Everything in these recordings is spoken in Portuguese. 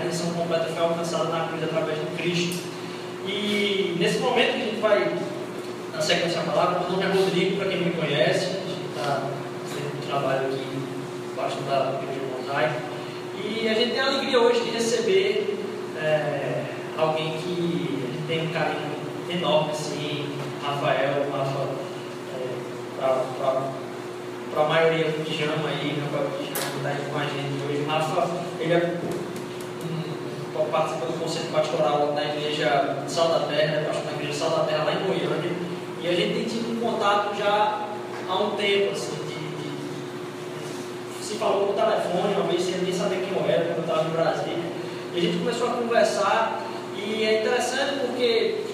redenção completa foi alcançada na cruz através de Cristo. E nesse momento que a gente vai, na sequência da palavra, meu nome é Rodrigo, para quem me conhece, a gente está fazendo um trabalho aqui embaixo da Igreja Mosaico, e a gente tem a alegria hoje de receber é, alguém que tem um carinho enorme, assim, Rafael, Rafa, é, para a maioria do pijama aí, Rafael Pijama está aí com a gente hoje. Rafa, ele é participa do conselho pastoral da igreja Sal da Terra, né, pastor da igreja Sal da Terra lá em Goiânia, e a gente tem tido um contato já há um tempo, assim, de, de se falou no telefone, uma vez sem nem saber quem eu era, quando eu estava no Brasil, e a gente começou a conversar, e é interessante porque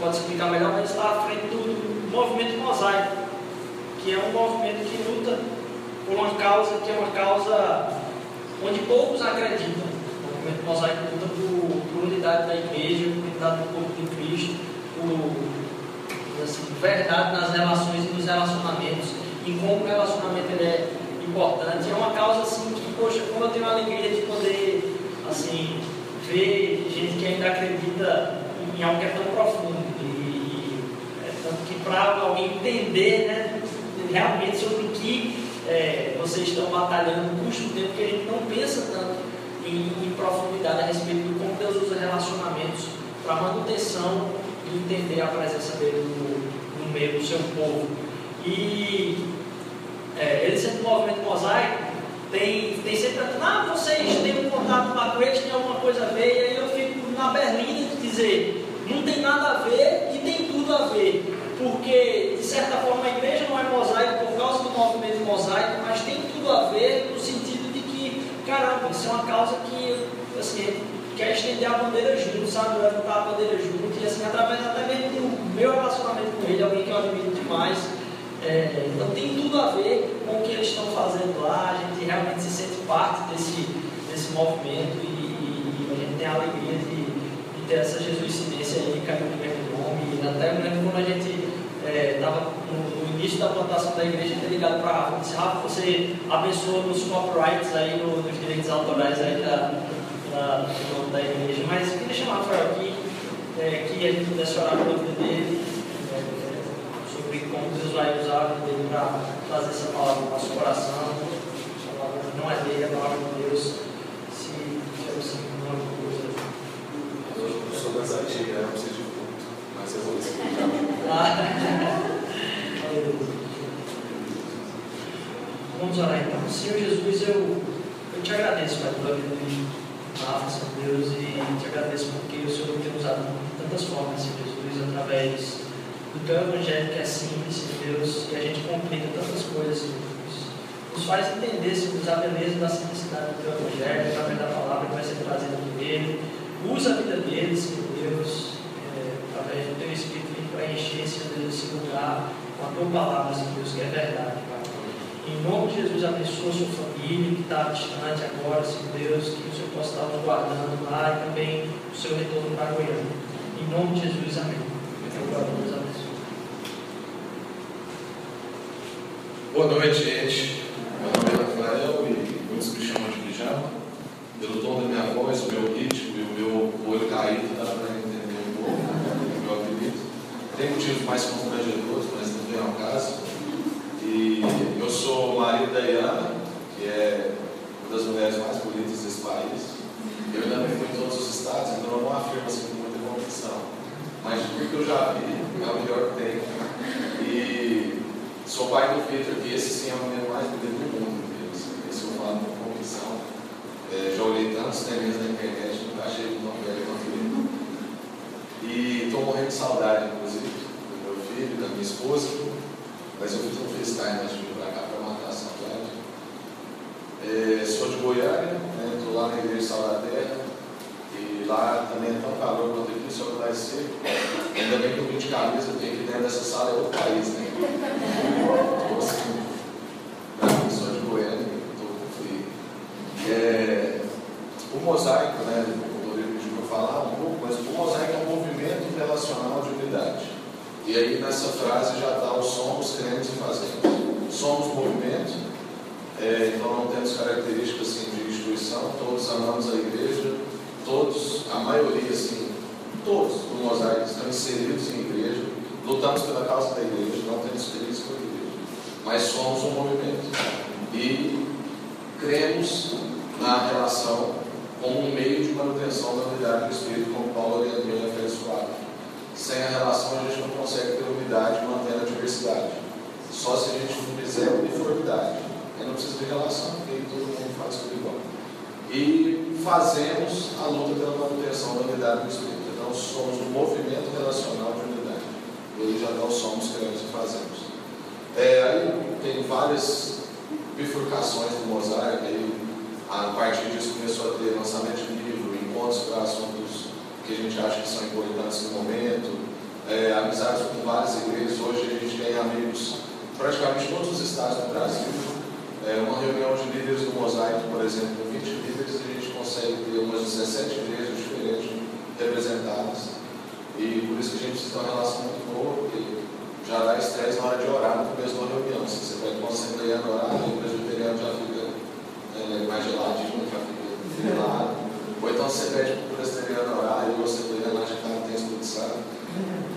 pode explicar melhor, mas está à frente do movimento mosaico, que é um movimento que luta por uma causa que é uma causa onde poucos acreditam. O movimento mosaico luta por, unidade da igreja, unidade do corpo de Cristo, por assim, verdade nas relações e nos relacionamentos, e como o relacionamento ele é importante. É uma causa assim que, poxa, como eu tenho a alegria de poder assim, ver gente que ainda acredita em algo que é tão profundo para alguém entender né, realmente sobre o que é, vocês estão batalhando, custa um tempo que a gente não pensa tanto em, em profundidade a respeito de como Deus usa relacionamentos para manutenção e entender a presença dele no, no meio do seu povo. E é, ele sempre no movimento mosaico tem, tem sempre ah, vocês têm um contato com eles, tem alguma coisa a ver, e aí eu fico na berlinda de dizer, não tem nada a ver e tem tudo a ver porque, de certa forma, a igreja não é mosaico por causa do movimento mosaico, mas tem tudo a ver no sentido caramba, isso é uma causa que, assim, quer estender a bandeira junto, sabe? Levantar a bandeira junto, e assim, através até mesmo do meu relacionamento com ele, alguém que eu admiro demais. É, então tem tudo a ver com o que eles estão fazendo lá, a gente realmente se sente parte desse, desse movimento e, e a gente tem a alegria de, de ter essa jesuicidência aí, caiu no mesmo nome. E até lembro quando a gente estava é, no, no, início da plantação da igreja, ter ligado para Rafa e disse, Rafa, você abençoa nos copyrights aí, no, nos direitos autorais aí da, da, da igreja. Mas queria chamar o Rafael aqui, é, que gente pudesse orar pela vida dele, é, sobre como Deus vai usar a vida dele para trazer essa palavra no nosso coração. A palavra não é dele, é a palavra de Deus. Se tiver assim, alguma coisa. Eu sou das antigas, não preciso eu vou explicar. Vamos orar então. Senhor Jesus, eu, eu te agradeço, pela vida de Rafa, Deus, e te agradeço porque o Senhor tem usado de tantas formas, Senhor Jesus, através do teu evangelho que é simples, Deus, e a gente complica tantas coisas, Senhor Deus. Nos faz entender, Senhor a beleza da simplicidade do teu evangelho, através da palavra que vai ser trazida por ele. Usa a vida dele, Senhor Deus, é, através do teu Espírito para encher, Lugar com a tua palavra, Senhor Deus, que é verdade, Pai. Em nome de Jesus, abençoa a sua família que está distante agora, Senhor Deus, que o Senhor possa estar guardando lá e também o seu retorno para Goiânia. Em nome de Jesus, amém. Deus abençoe. Boa noite, gente. Meu nome é Rafael e muitos me chamam de pijama. Pelo tom da minha voz, o meu ritmo e o meu olho caído, dá para entender um pouco né, o meu apelido. Tem motivos mais constrangedores, mas não vem ao caso. E eu sou marido da Iana, que é uma das mulheres mais bonitas desse país. Eu ainda não fui em todos os estados, então eu não afirmo assim com muita convicção. Mas porque eu já vi, é o melhor que tem. E sou pai do Vitor, que esse sim é o menino mais bonito do mundo. Esse eu falo com convicção. É, já olhei tantos temas na internet, nunca achei tão velho quanto ele. E estou morrendo de saudade, inclusive, do meu filho, da minha esposa. Mas eu fiz um FaceTime antes de vir para cá para matar a saudade. É, sou de Goiânia, estou né, lá na igreja Sal da Terra. E lá também é tão calor quanto aqui, só que é seco. Ainda bem que eu vim de camisa, porque aqui dentro dessa sala é outro país, né? Estou sou de Goiânia, estou frio. É, o mosaico, né? O Rodrigo pediu para falar um pouco, mas o mosaico é um movimento relacional de unidade. E aí nessa frase já está o somos, queremos e fazemos. Somos movimento, é, então não temos características assim, de instituição, todos amamos a igreja, todos, a maioria, assim, todos do mosaico estão inseridos em igreja, lutamos pela causa da igreja, não temos experiência com a igreja, mas somos um movimento. E cremos na relação como um meio de manutenção da unidade do Espírito, como Paulo orientou em Efésios 4 sem a relação a gente não consegue ter unidade manter a diversidade. Só se a gente não fizer uniformidade. Aí não precisa de relação, porque todo mundo faz tudo igual. E fazemos a luta pela manutenção da unidade do Espírito. Então somos um movimento relacional de unidade. E já não somos crentes e fazemos. É, aí tem várias bifurcações do mosaico, a partir disso começou a ter lançamento de livro, encontros para assuntos que a gente acha que são importantes no momento, é, amizades com várias igrejas. Hoje a gente tem amigos praticamente todos os estados do Brasil. É, uma reunião de líderes do Mosaico, por exemplo, com 20 líderes, a gente consegue ter umas 17 igrejas diferentes representadas. E por isso que a gente ter uma relação muito boa, porque já dá estresse na hora de orar no começo da reunião. Se você vai a assembleia orar, o presbiteriano já fica é, mais geladinho, fica gelado. Ou então você pede para o presbiteriano orar e você lê lá de cara tem expulsado.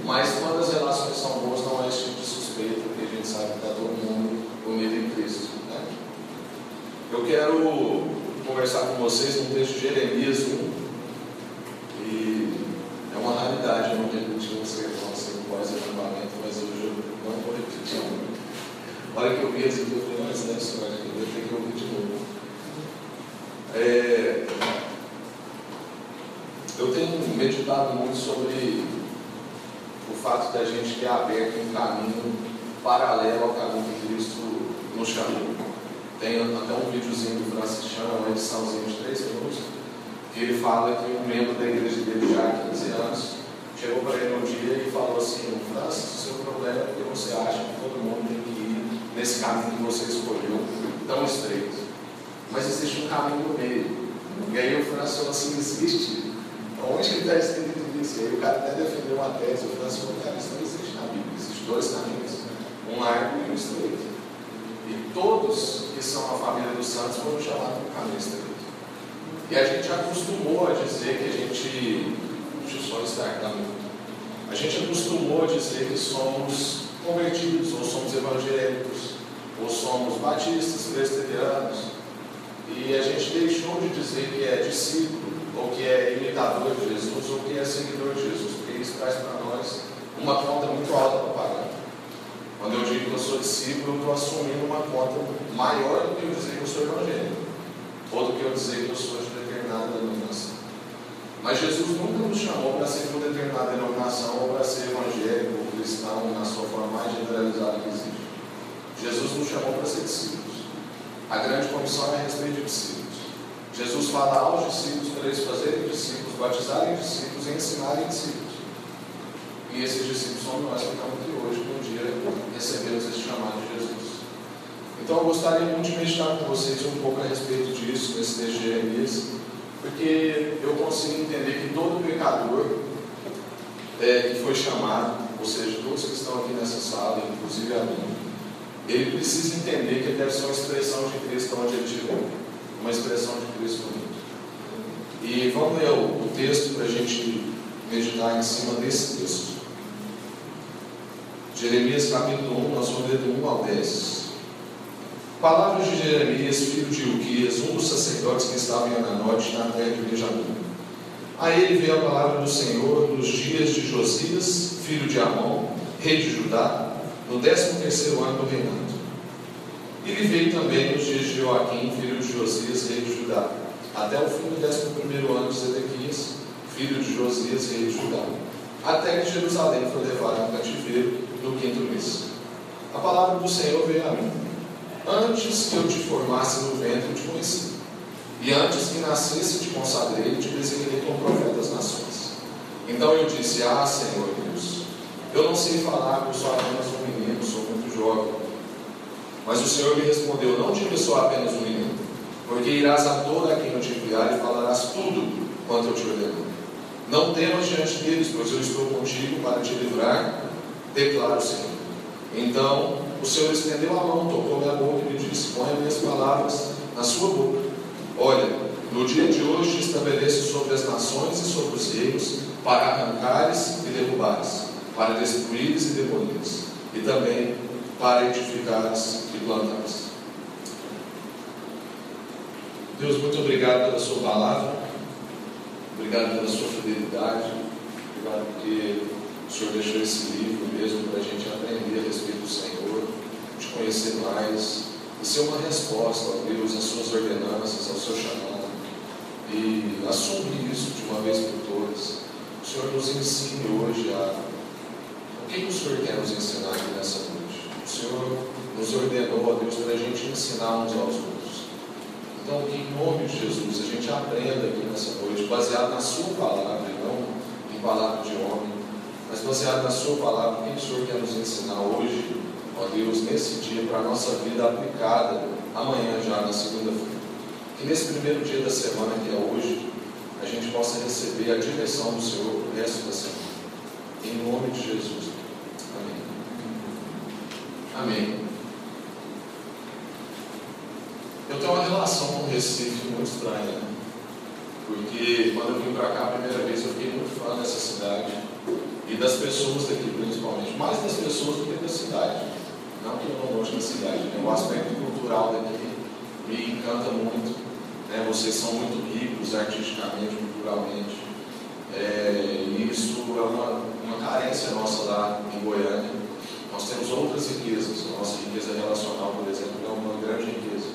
Mas quando as relações são boas, não há esse tipo de suspeita, porque a gente sabe que está todo mundo unido em Cristo. Né? Eu quero conversar com vocês num texto de Jeremias 1. E é uma raridade eu não repetir um sermão assim pós-acampamento, mas hoje eu não vou repetir. A hora que eu vi esse aqui, eu falei, mas deve eu vou ter que ouvir de novo. É, eu tenho meditado muito sobre o fato da gente ter aberto um caminho paralelo ao caminho que Cristo nos chamou. Tem até um videozinho do Francis Chan, uma ediçãozinha de três minutos, que ele fala que um membro da igreja dele já há 15 anos chegou para ele um dia e falou assim, Francis, o seu problema é porque você acha que todo mundo tem que ir nesse caminho que você escolheu, tão estreito. Mas existe um caminho no meio. E aí o Francis falou assim, existe Onde que está escrito isso? E aí o cara até defendeu uma tese, assim, cara, isso não existe na Bíblia, existem dois caminhos, um largo e um estreito. E todos que são a família dos santos foram chamados para o caminho estreito. E a gente acostumou a dizer que a gente. Deixa eu só destacar muito. A gente acostumou a dizer que somos convertidos, ou somos evangélicos, ou somos batistas, presbiterianos. E a gente deixou de dizer que é discípulo ou que é imitador de Jesus, ou que é seguidor de Jesus, porque isso traz para nós uma conta muito alta para pagar. Quando eu digo que eu sou discípulo, eu estou assumindo uma conta maior do que eu dizer que eu sou evangélico, ou do que eu dizer que eu sou de determinada denominação. Mas Jesus nunca nos chamou para ser de uma determinada denominação ou para ser evangélico ou cristão na sua forma mais generalizada que existe. Jesus nos chamou para ser discípulos. A grande comissão é a respeito de discípulos. Jesus fala aos discípulos para eles fazerem discípulos, batizarem discípulos e ensinarem discípulos. E esses discípulos são nós que estamos aqui hoje, no dia recebemos esse chamado de Jesus. Então eu gostaria muito de meditar com vocês um pouco a respeito disso, nesse Jeremias, porque eu consigo entender que todo pecador é, que foi chamado, ou seja, todos que estão aqui nessa sala, inclusive a mim, ele precisa entender que ele deve ser uma expressão de Cristo onde ele estiver uma expressão de Cristo bonito. E vamos ler o, texto para a gente meditar em cima desse texto. Jeremias capítulo 1, nós vamos ler do 1 ao 10. Palavras de Jeremias, filho de Uquias, um dos sacerdotes que estava em Ananote, na terra de Benjamim. A ele veio a palavra do Senhor nos dias de Josias, filho de Amon, rei de Judá, no décimo terceiro ano do reinado. E lhe veio também nos dias de Joaquim, filho de Josias, rei de Judá, até o fim do décimo primeiro ano de Zedequias, filho de Josias, rei de Judá, até que Jerusalém foi levada ao cativeiro no quinto mês. A palavra do Senhor veio a mim. Antes que eu te formasse no ventre, eu te conheci. E antes que nascesse, te consagrei e te designei como profeta das nações. Então eu disse: Ah, Senhor Deus, eu não sei falar, porque sou apenas um menino, sou muito jovem. Mas o Senhor me respondeu: Não diga sou apenas um menino, porque irás a toda quem eu te enviar e falarás tudo quanto eu te ordeno. Não temas diante deles, pois eu estou contigo para te livrar, declara o Senhor. Então o Senhor estendeu a mão, tocou minha boca e me disse: Põe as minhas palavras na sua boca. Olha, no dia de hoje estabeleço sobre as nações e sobre os reinos, para arrancares e derrubares, para destruires e demolires, e também para edificares e plantares. Deus, muito obrigado pela Sua palavra, obrigado pela Sua fidelidade, obrigado porque o Senhor deixou esse livro mesmo para a gente aprender a respeito do Senhor, te conhecer mais e ser uma resposta, ó Deus, às Suas ordenanças, ao Seu chamado e assumir isso de uma vez por todas. O Senhor nos ensine hoje a. O que, que o Senhor quer nos ensinar aqui nessa noite? Senhor nos ordenou, Deus, para a gente ensinar uns aos outros. Então, que em nome de Jesus a gente aprenda aqui nessa noite, baseado na Sua palavra, e não em palavra de homem, mas baseado na Sua palavra, o que o Senhor quer nos ensinar hoje, ó Deus, nesse dia, para a nossa vida aplicada amanhã já, na segunda-feira. Que nesse primeiro dia da semana, que é hoje, a gente possa receber a direção do Senhor o resto da semana. Em nome de Jesus. Amém. Eu tenho uma relação com o Recife muito estranha, porque quando eu vim para cá a primeira vez eu fiquei muito fã dessa cidade e das pessoas daqui principalmente, mais das pessoas do que da cidade. Não que eu não goste da cidade, né? o aspecto cultural daqui me encanta muito. Né? Vocês são muito ricos artisticamente, culturalmente. É, e isso é uma, uma carência nossa lá em Goiânia. Nós temos outras riquezas. A nossa riqueza relacional, por exemplo, é uma grande riqueza.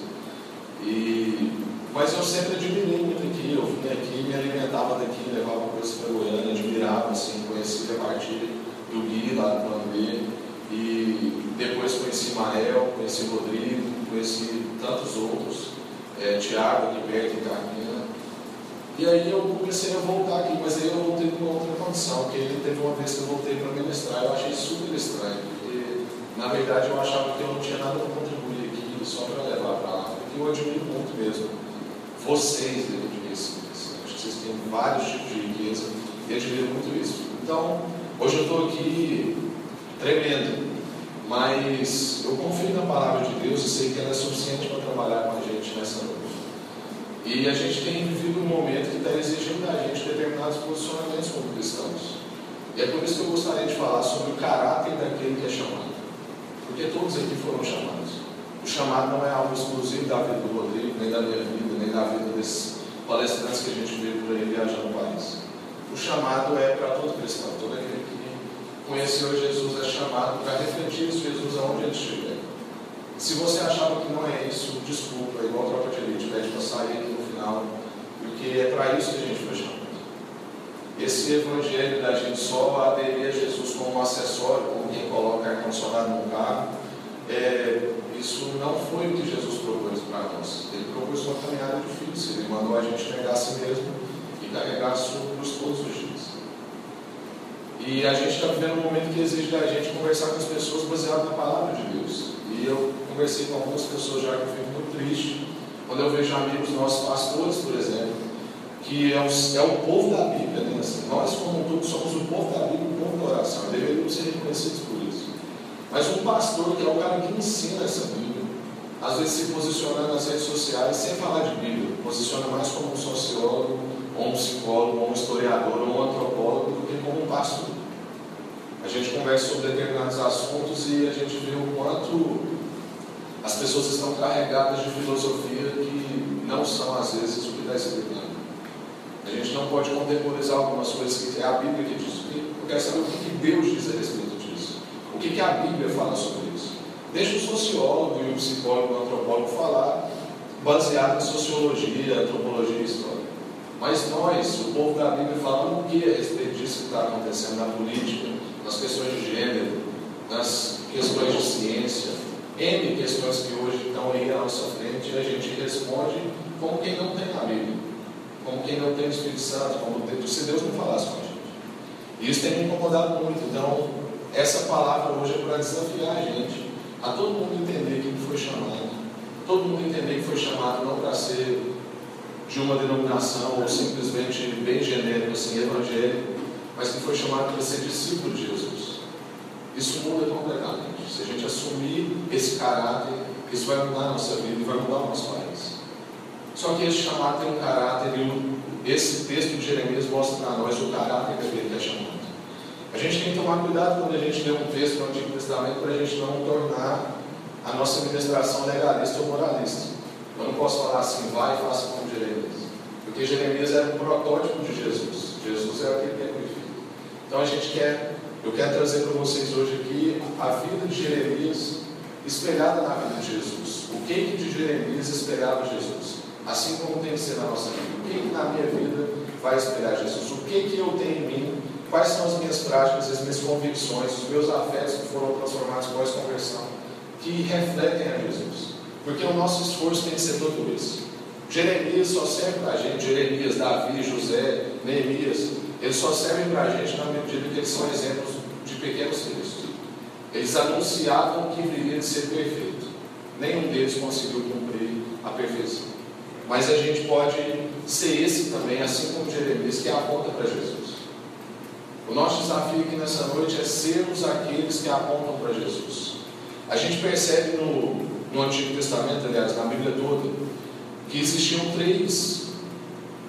E, mas eu sempre admirei muito aqui. Eu vim aqui, me alimentava daqui, levava coisas para Goiânia, admirava, assim, conhecia a partir do Gui lá do Plano B. E depois conheci Mael, conheci Rodrigo, conheci tantos outros é, Tiago aqui perto em Carmina. E aí eu comecei a voltar aqui, mas aí eu voltei com uma outra condição, porque ele teve uma vez que eu voltei para ministrar, eu achei super estranho, na verdade eu achava que eu não tinha nada para contribuir aqui, só para levar para lá, porque eu admiro muito mesmo vocês dentro de Recife. Acho que vocês têm vários tipos de riqueza e admiro muito isso. Então, hoje eu estou aqui tremendo, mas eu confio na palavra de Deus e sei que ela é suficiente para trabalhar com a gente nessa noite. E a gente tem vivido um momento que está exigindo da gente determinados posicionamentos como cristãos. E é por isso que eu gostaria de falar sobre o caráter daquele que é chamado. Porque todos aqui foram chamados. O chamado não é algo exclusivo da vida do Rodrigo, nem da minha vida, nem da vida desses palestrantes que a gente vê por aí viajando no país. O chamado é para todo cristão, todo aquele que conheceu Jesus é chamado para refletir esse Jesus aonde ele estiver. Se você achava que não é isso, desculpa, igual a tropa de elite, pede para sair aqui no final, porque é para isso que a gente foi chamado. Esse evangelho da gente só aderir a Jesus como um acessório, como quem coloca ar-condicionado no isso não foi o que Jesus propôs para nós. Ele propôs uma caminhada difícil, ele mandou a gente negar a si mesmo e carregar sobre todos os dias. E a gente está vivendo um momento que exige da gente conversar com as pessoas baseado na palavra de Deus. E eu conversei com algumas pessoas já que eu fico muito triste quando eu vejo amigos nossos pastores, por exemplo, que é o, é o povo da Bíblia, né? Assim, nós, como um todo, somos o povo da Bíblia, o povo da oração, deveríamos ser reconhecidos por. Mas um pastor, que é o cara que ensina essa Bíblia, às vezes se posiciona nas redes sociais sem falar de Bíblia, posiciona mais como um sociólogo, ou um psicólogo, ou um historiador, ou um antropólogo, do que como um pastor. A gente conversa sobre determinados assuntos e a gente vê o quanto as pessoas estão carregadas de filosofia que não são, às vezes, o que está escrito A gente não pode contemporizar algumas coisas que é a Bíblia que diz. Eu quero saber o que Deus diz a respeito. O que a Bíblia fala sobre isso. Deixa o sociólogo e o psicólogo o antropólogo falar, baseado em sociologia, antropologia e história. Mas nós, o povo da Bíblia, falamos o que a respeito disso que está acontecendo na política, nas questões de gênero, nas questões de ciência, N questões que hoje estão aí à nossa frente e a gente responde como quem não tem a Bíblia, como quem não tem o Espírito Santo, como se Deus não falasse com a gente. E isso tem me incomodado muito. Então, essa palavra hoje é para desafiar a gente, a todo mundo entender que foi chamado, todo mundo entender que foi chamado não para ser de uma denominação ou simplesmente bem genérico, assim, evangélico, mas que foi chamado para ser discípulo de Jesus. Isso muda completamente. Se a gente assumir esse caráter, isso vai mudar a nossa vida e vai mudar o nosso país. Só que esse chamado tem um caráter e esse texto de Jeremias mostra para nós o caráter que é chamado. A gente tem que tomar cuidado quando a gente lê um texto no Antigo Testamento para a gente não tornar a nossa administração legalista ou moralista. Eu não posso falar assim, vai e faça como Jeremias. Porque Jeremias era um protótipo de Jesus. Jesus é aquele que é perfeito. Então a gente quer eu quero trazer para vocês hoje aqui a vida de Jeremias espelhada na vida de Jesus. O que, que de Jeremias espelhava Jesus? Assim como tem que ser na nossa vida. O que, que na minha vida vai espelhar Jesus? O que, que eu tenho em mim? Quais são as minhas práticas, as minhas convicções, os meus afetos que foram transformados pós-conversão, que refletem a Jesus? Porque o nosso esforço tem que ser todo esse. Jeremias só serve para a gente, Jeremias, Davi, José, Neemias, eles só servem para a gente na medida que eles são exemplos de pequenos textos. Eles anunciavam que viria de ser perfeito. Nenhum deles conseguiu cumprir a perfeição. Mas a gente pode ser esse também, assim como Jeremias, que aponta para Jesus. O nosso desafio aqui nessa noite é sermos aqueles que apontam para Jesus. A gente percebe no, no Antigo Testamento, aliás, na Bíblia toda, que existiam três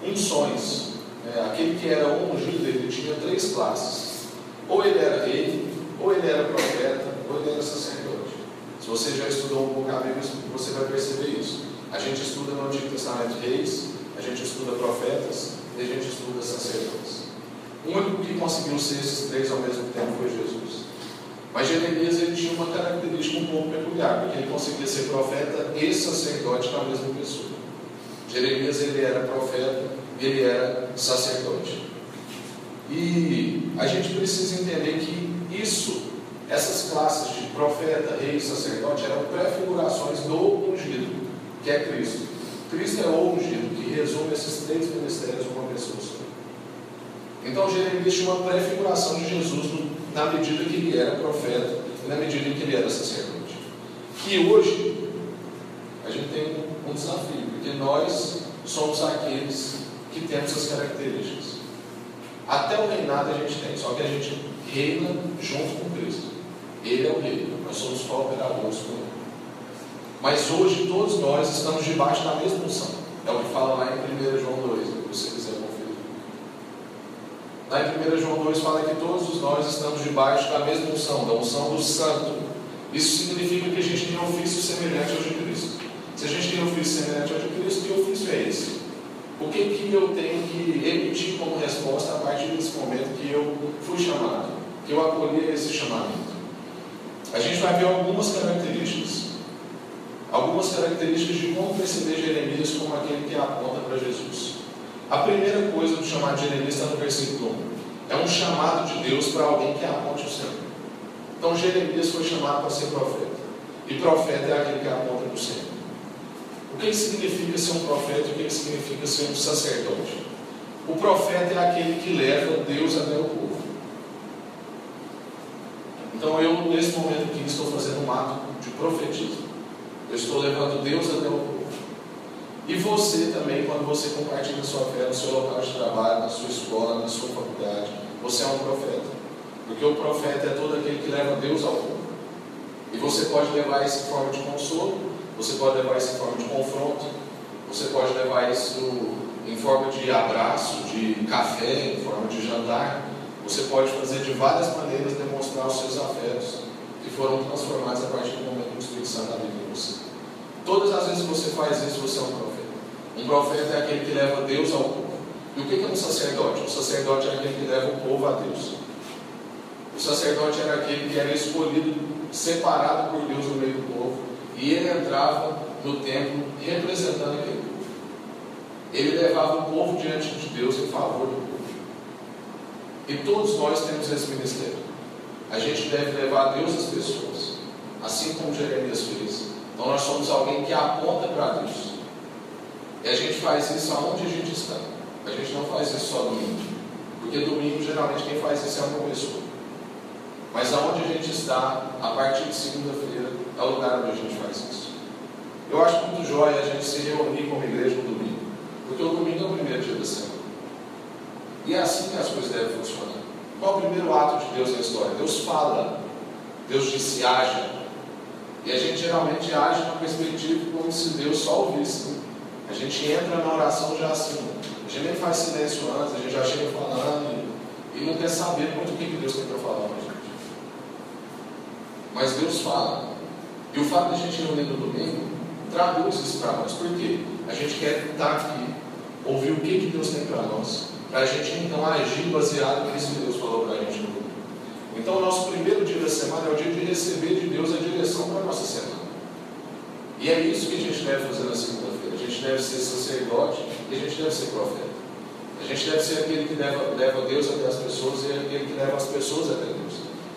unções é, aquele que era ungido, ele tinha três classes. Ou ele era rei, ou ele era profeta, ou ele era sacerdote. Se você já estudou um pouco a Bíblia, você vai perceber isso. A gente estuda no Antigo Testamento reis, a gente estuda profetas e a gente estuda sacerdotes. O único que conseguiu ser esses três ao mesmo tempo foi Jesus. Mas Jeremias ele tinha uma característica um pouco peculiar, porque ele conseguia ser profeta e sacerdote na mesma pessoa. Jeremias ele era profeta ele era sacerdote. E a gente precisa entender que isso, essas classes de profeta, rei e sacerdote, eram prefigurações do ungido, que é Cristo. Cristo é o ungido, que resume esses três ministérios uma pessoa só. Então Jeremias tinha uma prefiguração de Jesus na medida que ele era profeta e na medida que ele era sacerdote. Que hoje a gente tem um desafio, porque nós somos aqueles que temos essas características. Até o reinado a gente tem, só que a gente reina junto com Cristo. Ele é o rei, nós somos cooperadores com ele. Mas hoje todos nós estamos debaixo da mesma unção. É o que fala lá em 1 João 2, se você quiser conferir. Lá em 1 João 2 fala que todos nós estamos debaixo da mesma unção, da unção do santo. Isso significa que a gente tem um ofício semelhante ao de Cristo. Se a gente tem um ofício semelhante ao de Cristo, que ofício é esse? O que, que eu tenho que emitir como resposta a partir desse momento que eu fui chamado, que eu acolhi esse chamamento? A gente vai ver algumas características. Algumas características de como perceber Jeremias como aquele que aponta para Jesus. A primeira coisa do chamado de Jeremias está no versículo 1. É um chamado de Deus para alguém que aponte o Senhor. Então Jeremias foi chamado para ser profeta. E profeta é aquele que aponta para o Senhor. O que significa ser um profeta e o que significa ser um sacerdote? O profeta é aquele que leva Deus até o povo. Então eu, nesse momento aqui, estou fazendo um ato de profetismo. Eu estou levando Deus até o povo. E você também, quando você compartilha sua fé no seu local de trabalho, na sua escola, na sua faculdade, você é um profeta. Porque o profeta é todo aquele que leva Deus ao povo. E você pode levar isso em forma de consolo, você pode levar isso em forma de confronto, você pode levar isso em forma de abraço, de café, em forma de jantar. Você pode fazer de várias maneiras demonstrar os seus afetos. que foram transformados a partir do momento que o Espírito Santo habita em você. Todas as vezes que você faz isso, você é um profeta. Um profeta é aquele que leva Deus ao povo. E o que é um sacerdote? O sacerdote é aquele que leva o povo a Deus. O sacerdote era aquele que era escolhido, separado por Deus no meio do povo, e ele entrava no templo representando aquele povo. Ele levava o povo diante de Deus em favor do povo. E todos nós temos esse ministério. A gente deve levar Deus às pessoas, assim como Jeremias fez. Então nós somos alguém que aponta para Deus. E a gente faz isso aonde a gente está. A gente não faz isso só domingo. Porque domingo geralmente quem faz isso é uma pessoa. Mas aonde a gente está, a partir de segunda-feira, é o lugar onde a gente faz isso. Eu acho muito jóia a gente se reunir como igreja no domingo. Porque o domingo é o primeiro dia da semana. E é assim que as coisas devem funcionar. Qual o primeiro ato de Deus na história? Deus fala. Deus disse haja. E a gente geralmente age na perspectiva como se Deus só ouvisse. A gente entra na oração já assim. A gente nem faz silêncio antes, a gente já chega falando e, não quer saber muito o que Deus para falar com a gente. Mas Deus fala. E o fato de a gente reunir no domingo traduz isso para nós. Por quê? A gente quer estar aqui, ouvir o que, que Deus tem para nós, para a gente então agir baseado nisso que Deus falou para a gente no domingo. Então, o nosso primeiro dia da semana é o dia de receber de Deus a direção para a nossa semana. E é isso que a gente deve fazer na segunda-feira. A gente deve ser sacerdote e a gente deve ser profeta. A gente deve ser aquele que leva, leva Deus até as pessoas e aquele que leva as pessoas até Deus.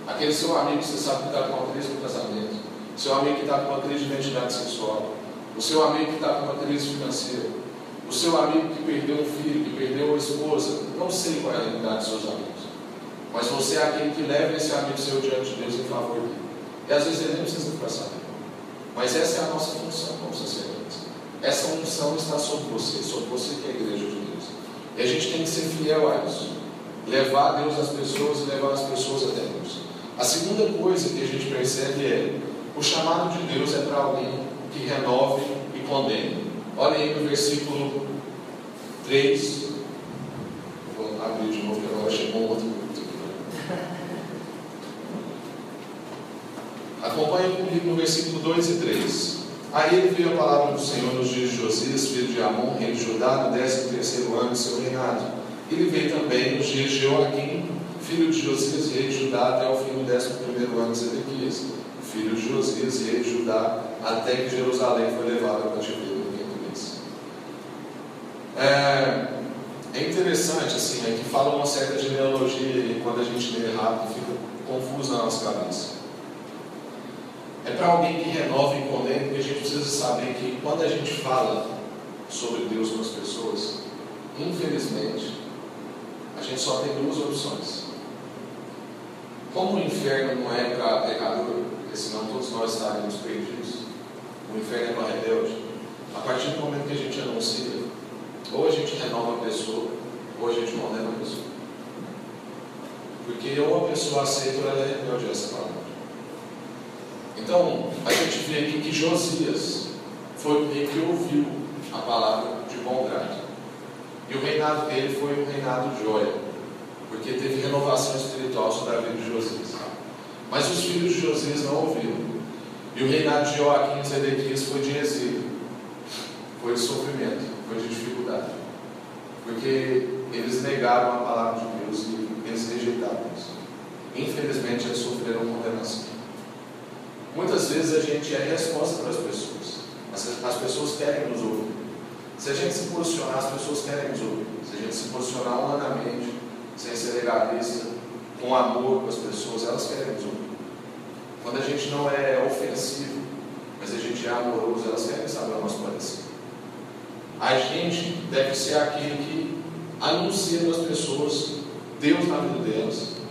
Aquele seu amigo que você sabe que está com uma crise no casamento, seu amigo que está com uma crise de identidade sexual, o seu amigo que está com uma crise financeira, o seu amigo que perdeu um filho, que perdeu uma esposa. Não sei qual é a realidade dos seus amigos, mas você é aquele que leva esse amigo seu diante de Deus em favor dele. E às vezes ele nem precisa ficar sabendo. Mas essa é a nossa função como sacerdotes. Essa função está sobre você, sobre você que é a igreja de Deus. E a gente tem que ser fiel a isso. Levar Deus às pessoas e levar as pessoas até Deus. A segunda coisa que a gente percebe é o chamado de Deus é para alguém que renove e condene. Olha aí no versículo 3. Vou abrir de novo, que agora chegou um outro culto Acompanhe comigo no versículo 2 e 3. Aí ele veio a palavra do Senhor nos dias de Josias, filho de Amon, rei de Judá, no 13 terceiro ano de seu reinado. Ele veio também nos dias de Joaquim, filho de Josias, rei de Judá, até o fim do 11 primeiro ano de Zedequias filho de Josias, rei de Judá, até que Jerusalém foi levada para cativeiro no quinto mês. É, é interessante, assim, é que fala uma certa genealogia e quando a gente lê rápido fica confuso na nossa cabeça. É para alguém que renova e condena, porque a gente precisa saber que quando a gente fala sobre Deus com as pessoas, infelizmente, a gente só tem duas opções. Como o inferno não é para pecador, porque senão todos nós estaríamos perdidos. O inferno é para rebelde. A partir do momento que a gente anuncia, ou a gente renova a pessoa, ou a gente condena a pessoa. Porque ou a pessoa aceita ou ela é rebelde a essa palavra. Então, a gente vê aqui que Josias foi o rei que ouviu a palavra de bom grado. E o reinado dele foi um reinado de joia, porque teve renovação espiritual sobre a vida de Josias. Mas os filhos de Josias não ouviram. E o reinado de Joaquim e Zedequias foi de exílio, foi de sofrimento, foi de dificuldade. Porque eles negaram a palavra de Deus e eles rejeitaram isso. Infelizmente, eles sofreram condenação. Muitas vezes a gente é resposta para as pessoas. As, as pessoas querem nos ouvir. Se a gente se posicionar, as pessoas querem nos ouvir. Se a gente se posicionar humanamente, sem ser legalista, com amor com as pessoas, elas querem nos ouvir. Quando a gente não é ofensivo, mas a gente é amoroso, elas querem saber o nosso parecer. A gente deve ser aquele que anuncia para as pessoas Deus na vida delas.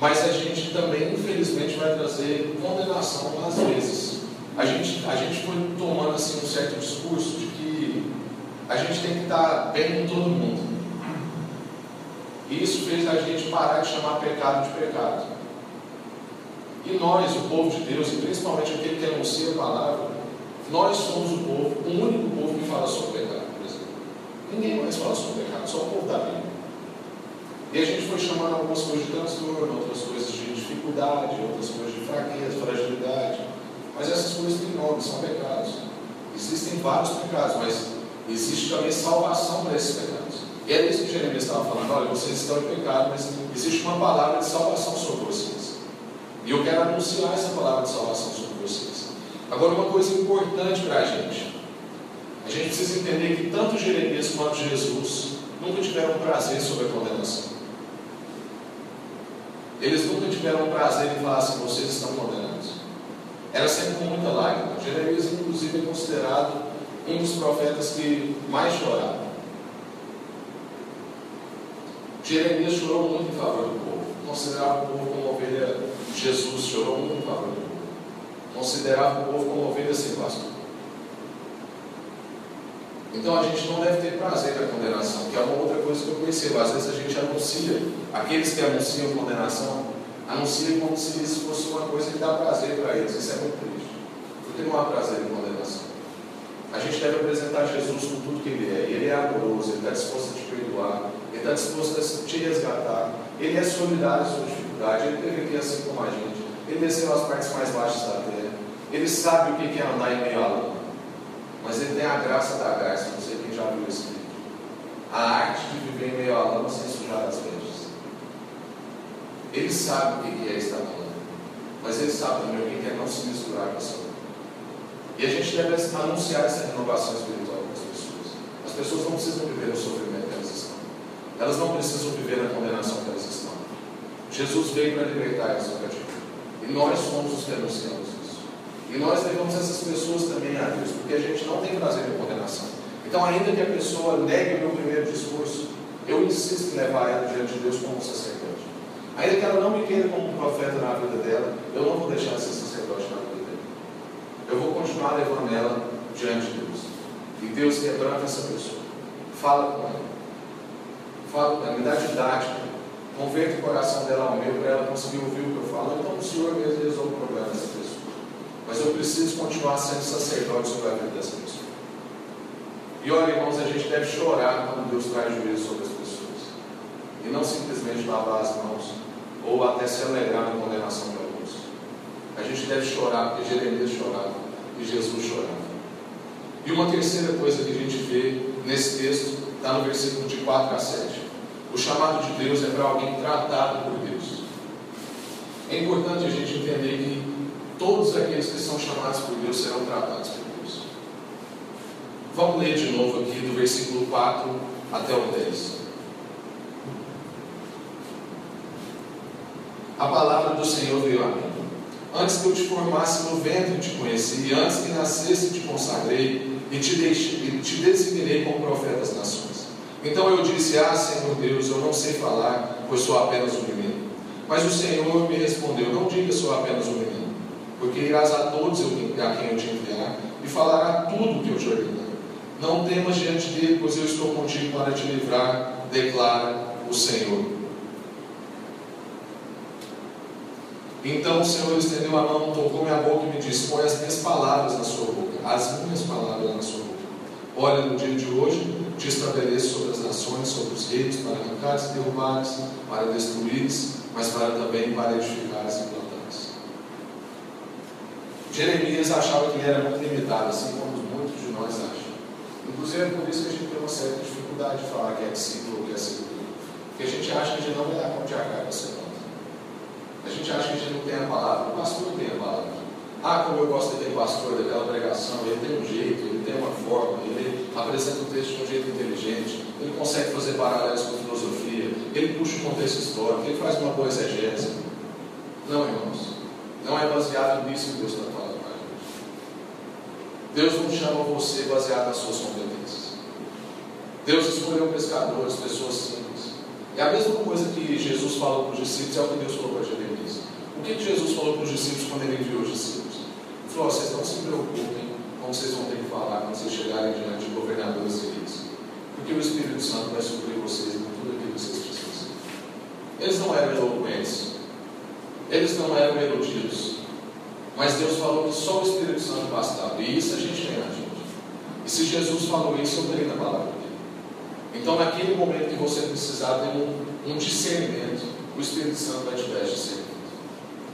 Mas a gente também, infelizmente, vai trazer condenação às vezes. A gente, a gente foi tomando assim, um certo discurso de que a gente tem que estar bem com todo mundo. E isso fez a gente parar de chamar pecado de pecado. E nós, o povo de Deus, e principalmente aquele que anuncia a palavra, nós somos o povo, o único povo que fala sobre pecado, por exemplo. Ninguém mais fala sobre pecado, só o povo da Bíblia. E a gente foi chamando algumas coisas de transtorno, outras coisas de dificuldade, outras coisas de fraqueza, fragilidade. Mas essas coisas têm nome, são pecados. Existem vários pecados, mas existe também salvação para esses pecados. E é isso que Jeremias estava falando: olha, vocês estão em pecado, mas existe uma palavra de salvação sobre vocês. E eu quero anunciar essa palavra de salvação sobre vocês. Agora, uma coisa importante para a gente: a gente precisa entender que tanto Jeremias quanto Jesus nunca tiveram prazer sobre a condenação. Eles nunca tiveram prazer em falar assim: vocês estão condenados. Era sempre com muita lágrima. Jeremias, inclusive, é considerado um dos profetas que mais choraram. Jeremias chorou muito em favor do povo. Considerava o povo como ovelha. Jesus chorou muito em favor do povo. Considerava o povo como ovelha sem pastor. Então a gente não deve ter prazer na condenação, que é uma outra coisa que eu percebo. Às vezes a gente anuncia, aqueles que anunciam condenação, anunciam como se isso fosse uma coisa que dá prazer para eles. Isso é muito triste. Porque não há prazer em condenação. A gente deve apresentar Jesus com tudo que Ele é. Ele é amoroso, Ele está disposto a te perdoar, Ele está disposto a te resgatar. Ele é solidário à sua dificuldade, Ele teve aqui assim como a gente. Ele desceu às partes mais baixas da terra. Ele sabe o que é andar em meio à lama. Mas ele tem a graça da graça, não sei quem já viu esse vídeo. A arte de viver em meio à lama sem sujar as vestes. Ele sabe o que é estar na lama. Mas ele sabe também o que é não se misturar com essa lama. E a gente deve anunciar essa renovação espiritual para as pessoas. As pessoas não precisam viver no sofrimento que elas estão. Elas não precisam viver na condenação que elas estão. Jesus veio para libertar do cativeiro. E nós somos os que anunciamos. E nós levamos essas pessoas também a Deus, porque a gente não tem prazer em condenação. Então, ainda que a pessoa negue o meu primeiro discurso, eu insisto em levar ela diante de Deus como sacerdote. Ainda que ela não me queira como um profeta na vida dela, eu não vou deixar de ser sacerdote na vida dela. Eu vou continuar levando ela diante de Deus. E Deus quebranta essa pessoa. Fala com ela. Fala com ela, me dá didática. Converta o coração dela ao meu para ela conseguir ouvir o que eu falo. Então o Senhor mesmo resolve o problema dessa. Mas eu preciso continuar sendo sacerdote sobre a vida dessa pessoa. E olha, irmãos, a gente deve chorar quando Deus traz juízo sobre as pessoas. E não simplesmente lavar as mãos ou até se alegrar na condenação de alguns. A gente deve chorar, porque Jeremias chorava e Jesus chorava. E uma terceira coisa que a gente vê nesse texto está no versículo de 4 a 7. O chamado de Deus é para alguém tratado por Deus. É importante a gente entender que todos aqueles que são chamados por Deus serão tratados por Deus. Vamos ler de novo aqui do versículo 4 até o 10. A palavra do Senhor veio a mim. Antes que eu te formasse no ventre te conheci, e antes que nascesse te consagrei, e te, deixei, e te designei como profeta das nações. Então eu disse: Ah, Senhor Deus, eu não sei falar, pois sou apenas um menino. Mas o Senhor me respondeu: Não diga sou apenas um menino, porque irás a todos a quem eu te enviar, e falará tudo o que eu te ordenar. Não temas diante dele, pois eu estou contigo para te livrar, declara o Senhor. Então o Senhor estendeu a mão, tocou minha boca e me disse: Põe as minhas palavras na sua boca, as minhas palavras na sua boca. Olha, no dia de hoje te estabeleço sobre as nações, sobre os reis, para arrancares e derrubares, para destruires, mas para também para edificares e. Jeremias achava que ele era muito limitado, assim como muitos de nós acham. Inclusive é por isso que a gente tem uma certa dificuldade de falar que é discípulo ou que é seguidor. Porque a gente acha que a gente não vai dar conta de arcar com essa conta. A gente acha que a gente não tem a palavra. O pastor tem a palavra. Ah, como eu gosto daquele pastor, daquela pregação, ele tem um jeito, ele tem uma forma, ele apresenta o texto de um jeito inteligente, ele consegue fazer paralelos com filosofia, ele puxa o contexto histórico, ele faz uma boa exegese. Não, irmãos, não é baseado nisso que Deus está falando para gente. Deus não chama você baseado nas suas competências. Deus escolheu pescadores, pessoas simples. É a mesma coisa que Jesus falou para os discípulos, é o que Deus falou para Jeremias. O que Jesus falou para os discípulos quando ele enviou os discípulos? Ele falou: vocês não se preocupem como vocês vão ter que falar quando vocês chegarem diante de governadores reis. Porque o Espírito Santo vai suprir vocês com tudo aquilo que vocês precisam. Eles não eram eloquentes, eles não eram eruditos, mas Deus falou que só o Espírito Santo bastava. E isso a gente tem na gente. E se Jesus falou isso, eu creio na palavra dele. Então, naquele momento que você precisar ter um, um discernimento, o Espírito Santo vai te dar discernimento.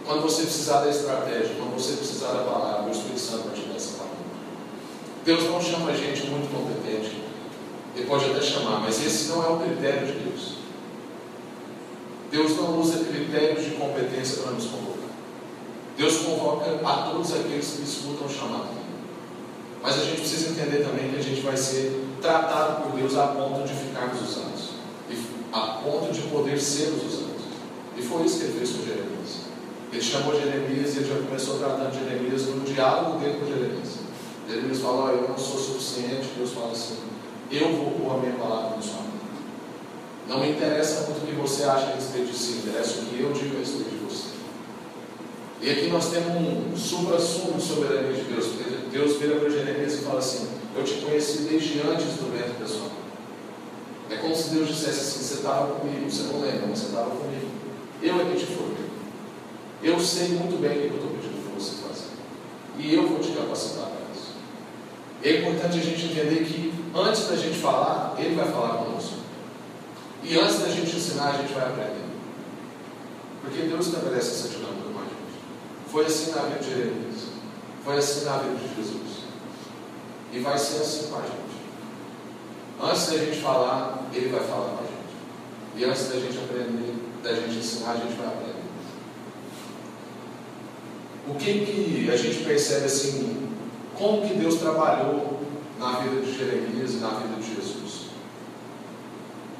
Quando você precisar da estratégia, quando você precisar da palavra, o Espírito Santo vai te dar essa palavra. Deus não chama a gente muito competente. Ele pode até chamar, mas esse não é o critério de Deus. Deus não usa critérios de competência para nos convocar. Deus convoca a todos aqueles que escutam o chamado. Mas a gente precisa entender também que a gente vai ser tratado por Deus a ponto de ficarmos usados, a ponto de poder sermos usados. E foi isso que ele fez com Jeremias. Ele chamou Jeremias e ele já começou tratando Jeremias no diálogo dele com Jeremias. Jeremias fala: Eu não sou suficiente. Deus fala assim: Eu vou pôr a minha palavra no sua mão. Não me interessa muito o que você acha a respeito de si, interessa o que eu digo a respeito de você. E aqui nós temos um supra-sumo de soberania de Deus, porque Deus vira para Jeremias e fala assim: Eu te conheci desde antes do sua mãe. É como se Deus dissesse assim: Você estava comigo, você não lembra, mas você estava comigo. Eu é que te formei. Eu sei muito bem o que eu estou pedindo para você fazer. E eu vou te capacitar para isso. É importante a gente entender que antes da gente falar, Ele vai falar conosco. E antes da gente ensinar, a gente vai aprender. Porque Deus estabelece essa dinâmica com a gente. Foi assim na vida de Jeremias. Foi assim na vida de Jesus. E vai ser assim com a gente. Antes da gente falar, Ele vai falar com a gente. E antes da gente aprender, da gente ensinar, a gente vai aprender. O que que a gente percebe assim, como que Deus trabalhou na vida de Jeremias e na vida de Jesus?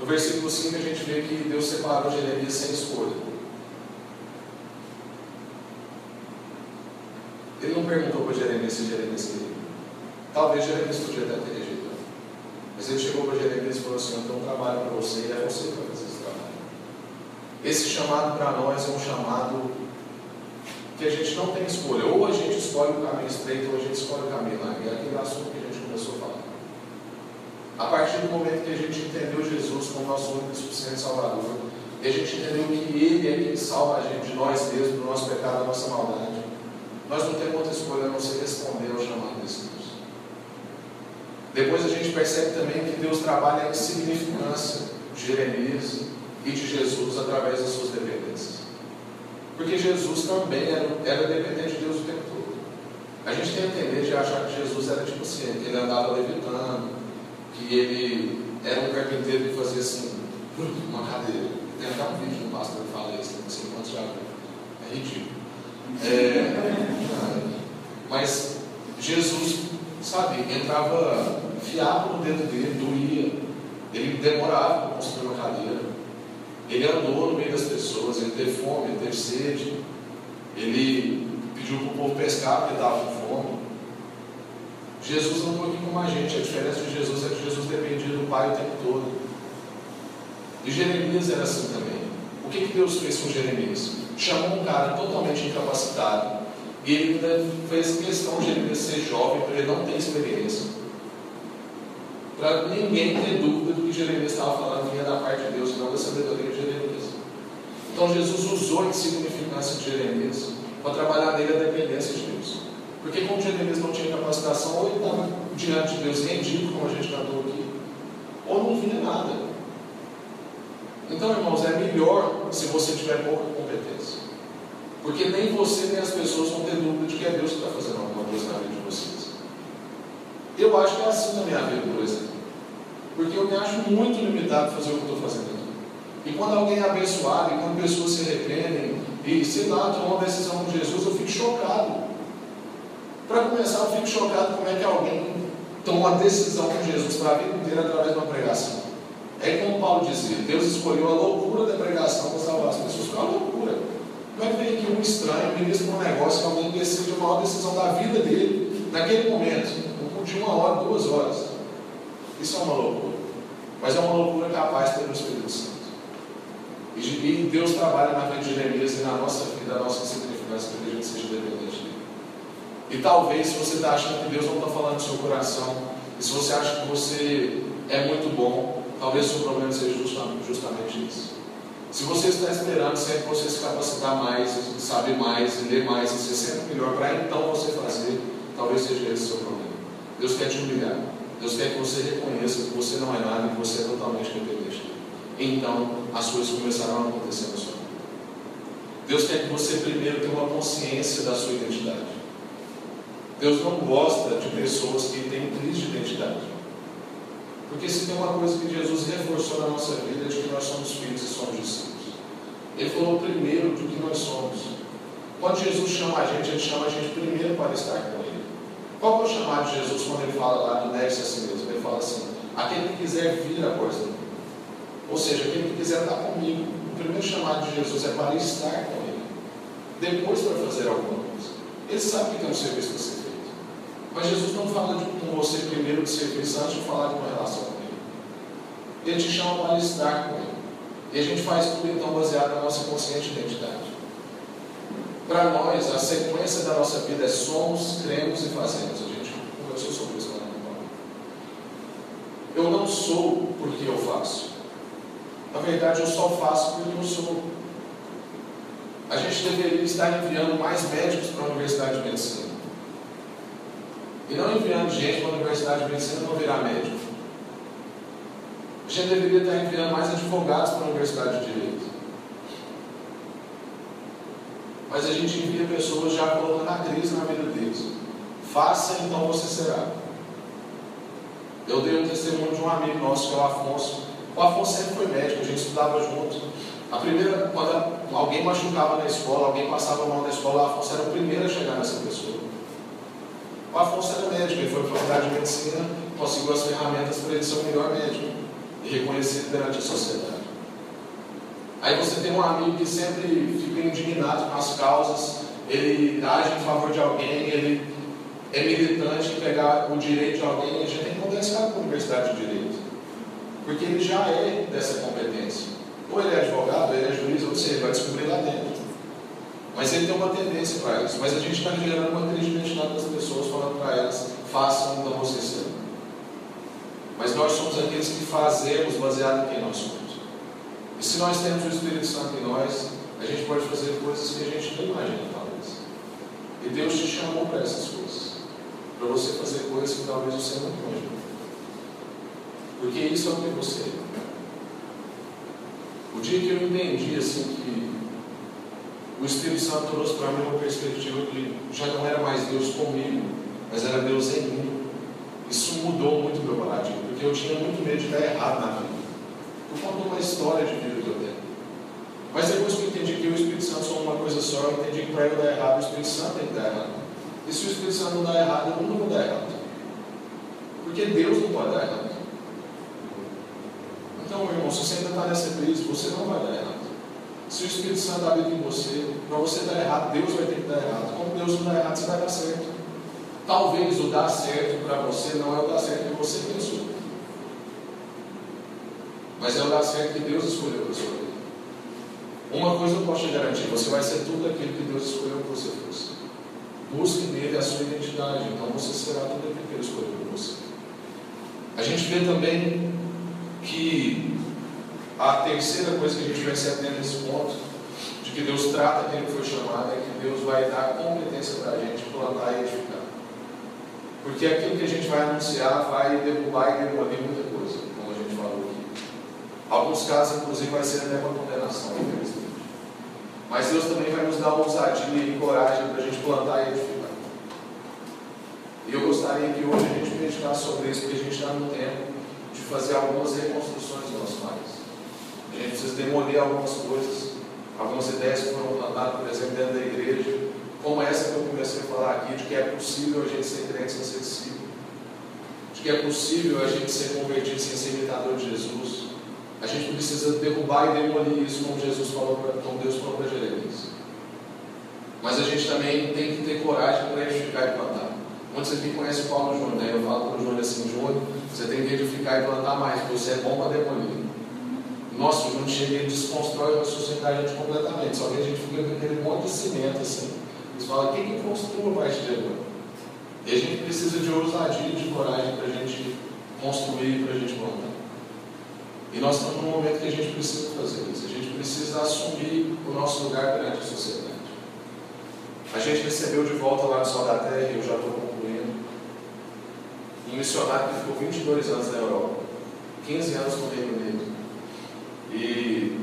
No versículo 5 a gente vê que Deus separou Jeremias sem escolha. Ele não perguntou para Jeremias se Jeremias queria. Talvez Jeremias podia até ter rejeitado. Mas ele chegou para Jeremias e falou assim: Eu tenho um trabalho para você e é você que vai fazer esse trabalho. Esse chamado para nós é um chamado que a gente não tem escolha. Ou a gente escolhe o caminho estreito, ou a gente escolhe o caminho largo. É aquele assunto que a gente começou a falar. A partir do momento que a gente entendeu Jesus como nosso único e suficiente Salvador, e a gente entendeu que Ele é quem salva a gente de nós mesmos, do nosso pecado, da nossa maldade, nós não temos outra escolha a não ser responder ao chamado desse Deus. Depois a gente percebe também que Deus trabalha a insignificância de Jeremias e de Jesus através das suas dependências. Porque Jesus também era, era dependente de Deus o tempo todo. A gente tem a entender de achar que Jesus era tipo assim, que ele andava levitando, que ele era um carpinteiro que fazia assim, uma cadeira. Tem até um vídeo no pastor que fala isso, não sei quantos já viram. É ridículo. É, mas Jesus, sabe, entrava fiado no dedo dele, doía. Ele demorava para construir uma cadeira. Ele andou no meio das pessoas, ele teve fome, ele teve sede. Ele pediu para o povo pescar porque estava com fome. Jesus andou aqui com a gente. A diferença de Jesus é que Jesus dependia do Pai o tempo todo. E Jeremias era assim também. O que, que Deus fez com Jeremias? Chamou um cara totalmente incapacitado. E ele ainda fez questão de Jeremias ser jovem, para ele não ter experiência. Para ninguém ter dúvida do que Jeremias estava falando vinha da parte de Deus, não da sabedoria de Jeremias. Então Jesus usou a insignificância de Jeremias para trabalhar nele a dependência de Deus. Porque como Jeremias não tinha capacitação, ou ele estava diante de Deus rendido, como a gente cantou aqui, ou não via nada. Então, irmãos, é melhor se você tiver pouca competência. Porque nem você nem as pessoas vão ter dúvida de que é Deus que está fazendo alguma coisa na vida de vocês. Eu acho que é assim na minha vida, por exemplo. Porque eu me acho muito limitado a fazer o que estou fazendo aqui. E quando alguém é abençoado, e quando pessoas se arrependem, e sei lá, tomam uma decisão com Jesus, eu fico chocado. Para começar, eu fico chocado como é que alguém toma uma decisão com Jesus para a vida inteira através de uma pregação. É como Paulo dizia, Deus escolheu a loucura da pregação para salvar as pessoas. Foi uma loucura. Como é que vem aqui um estranho, ministra um negócio, que alguém decide a maior decisão da vida dele, naquele momento, de uma hora, duas horas. Isso é uma loucura. Mas é uma loucura capaz pelo Espírito Santo. E Deus trabalha na vida de Jeremias e na nossa vida, na nossa insignificância, para que a gente seja dependente. E talvez, se você está achando que Deus não está falando no seu coração, e se você acha que você é muito bom, talvez o seu problema seja justamente isso. Se você está esperando sempre você se capacitar mais, saber mais, ler mais, e ser sempre melhor, para então você fazer, talvez seja esse o seu problema. Deus quer te humilhar. Deus quer que você reconheça que você não é nada, que você é totalmente dependente. Então, as coisas começarão a acontecer na sua vida. Deus quer que você primeiro tenha uma consciência da sua identidade. Deus não gosta de pessoas que têm crise de identidade. Porque se tem uma coisa que Jesus reforçou na nossa vida é de que nós somos filhos e somos discípulos. Ele falou primeiro do que nós somos. Quando Jesus chama a gente, ele chama a gente primeiro para estar com Ele. Qual é o chamado de Jesus quando ele fala lá do neve a si mesmo? Ele fala assim: aquele que quiser vir após mim. Ou seja, aquele que quiser estar comigo. O primeiro chamado de Jesus é para estar com Ele. Depois para fazer alguma coisa. Ele sabe que tem um serviço para ser. Mas Jesus não fala de, com você primeiro de serviço antes de falar de uma relação com Ele. Ele te chama para estar com Ele. E a gente faz tudo então baseado na nossa consciente identidade. Para nós, a sequência da nossa vida é somos, cremos e fazemos. A gente conversou sobre isso lá no Eu não sou porque eu faço. Na verdade, eu só faço porque eu sou. A gente deveria estar enviando mais médicos para a Universidade de Medicina. E não enviando gente para a Universidade de Medicina para virar médico. A gente deveria estar enviando mais advogados para a Universidade de Direito. Mas a gente envia pessoas já colocando a crise na vida deles. Faça, então você será. Eu dei um testemunho de um amigo nosso, que é o Afonso. O Afonso sempre foi médico, a gente estudava junto. A primeira, quando alguém machucava na escola, alguém passava mal na escola, o Afonso era o primeiro a chegar nessa pessoa. O Afonso era médico, ele foi para a faculdade de medicina, conseguiu as ferramentas para ele ser o melhor médico e reconhecido perante a sociedade. Aí você tem um amigo que sempre fica indignado com as causas, ele age em favor de alguém, ele é militante em pegar o direito de alguém, a gente tem que esse cara para a Universidade de Direito. Porque ele já é dessa competência. Ou ele é advogado, ou ele é juiz, ou seja, ele vai descobrir lá dentro. Mas ele tem uma tendência para isso. Mas a gente está gerando uma crise de identidade das pessoas, falando para elas, façam vocês serão. Mas nós somos aqueles que fazemos baseado em quem nós somos. E se nós temos o Espírito Santo em nós, a gente pode fazer coisas que a gente não imagina, talvez. E Deus te chamou para essas coisas. Para você fazer coisas que talvez você não imagine. Porque isso é o que você é. O dia que eu entendi assim que o Espírito Santo trouxe para mim uma perspectiva que já não era mais Deus comigo, mas era Deus em mim. Isso mudou muito meu paradigma, porque eu tinha muito medo de dar errado na vida. Eu conto uma história de vida que eu tenho. Mas depois que eu entendi que eu e o Espírito Santo são uma coisa só, eu entendi que para eu dar errado, o Espírito Santo tem que dar errado. E se o Espírito Santo não dá errado, eu nunca vou dar errado. Porque Deus não pode dar errado. Então, irmão, se você ainda está nessa crise, você não vai dar errado. Se o Espírito Santo habita em você, para você dar errado, Deus vai ter que dar errado. Como Deus não dá errado, você vai dar certo. Talvez o dar certo para você não é o dar certo que você pensou. Mas é o dar certo que Deus escolheu para sua vida. Uma coisa eu posso te garantir: você vai ser tudo aquilo que Deus escolheu que você fosse. Busque nele a sua identidade, então você será tudo aquilo que Ele escolheu para você. A gente vê também que a terceira coisa que a gente vai se atender nesse ponto, de que Deus trata quem foi chamado, é que Deus vai dar competência para a gente plantar e edificar. Porque aquilo que a gente vai anunciar vai derrubar e demolir muita coisa, como a gente falou aqui. Alguns casos, inclusive, vai ser até uma condenação, infelizmente. Mas Deus também vai nos dar ousadia e coragem para a gente plantar e edificar. E eu gostaria que hoje a gente meditasse sobre isso, porque a gente está no tempo de fazer algumas reconstruções do nosso país. A gente precisa demolir algumas coisas, algumas ideias que foram plantadas, por exemplo, dentro da igreja, como essa que eu comecei a falar aqui, de que é possível a gente ser crente sem ser discípulo, de que é possível a gente ser convertido sem ser imitador de Jesus. A gente precisa derrubar e demolir isso, como Jesus falou, pra, como Deus falou para Jeremias. Mas a gente também tem que ter coragem para edificar e plantar. Muitos aqui conhecem o Paulo Júnior, né? Eu falo para o Júnior assim, Júnior, você tem que edificar e plantar mais, porque você é bom para demolir. Nossa, o Júnior chega e desconstrói a sociedade completamente. Só que a gente fica com aquele monte de cimento assim. Eles falam, quem que construiu a partir de agora? E a gente precisa de ousadia e de coragem para a gente construir e para a gente plantar. E nós estamos num momento que a gente precisa fazer isso. A gente precisa assumir o nosso lugar perante a sociedade. A gente recebeu de volta lá no Sol da Terra, e eu já estou concluindo, um missionário que ficou 22 anos na Europa, 15 anos no Reino Unido. E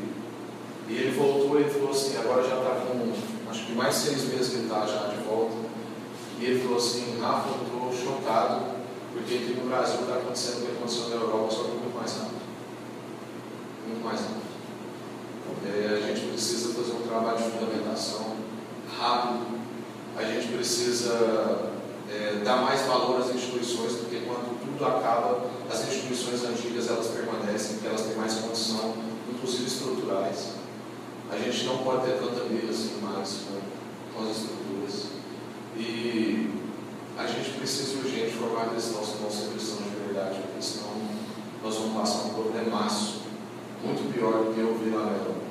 E ele voltou e falou assim, agora já está com acho que mais seis meses que ele está já de volta. E ele falou assim, Rafa, eu estou chocado, porque aqui no Brasil está acontecendo o que aconteceu na Europa, só que muito mais rápido. Muito mais rápido. É, a gente precisa fazer um trabalho de fundamentação rápido. A gente precisa é, dar mais valor às instituições, porque quando tudo acaba, as instituições antigas elas permanecem, porque elas têm mais condição, inclusive estruturais. A gente não pode ter tanta vida assim mais com, com as estruturas. E a gente precisa urgente formar cristãos que vão ser cristãos de verdade, porque senão nós vamos passar um problemaço muito pior do que eu vi lá na Europa.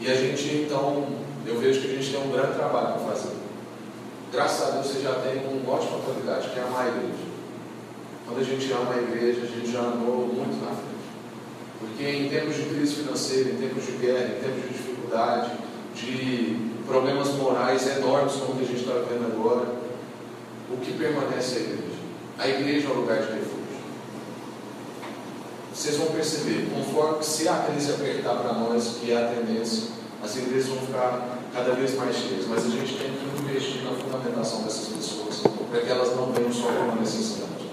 E a gente, então, eu vejo que a gente tem um grande trabalho para fazer. Graças a Deus você já tem uma ótima qualidade, que é amar a igreja. Quando a gente ama a igreja, a gente já andou muito na frente. Porque em tempos de crise financeira, em tempos de guerra, em tempos de dificuldade, de problemas morais enormes como a gente está vendo agora, o que permanece é a igreja. A igreja é o lugar de refúgio. Vocês vão perceber, conforme se a crise apertar para nós, que é a tendência, as igrejas vão ficar cada vez mais cheias, mas a gente tem que investir na fundamentação dessas pessoas, para que elas não venham só com uma necessidade.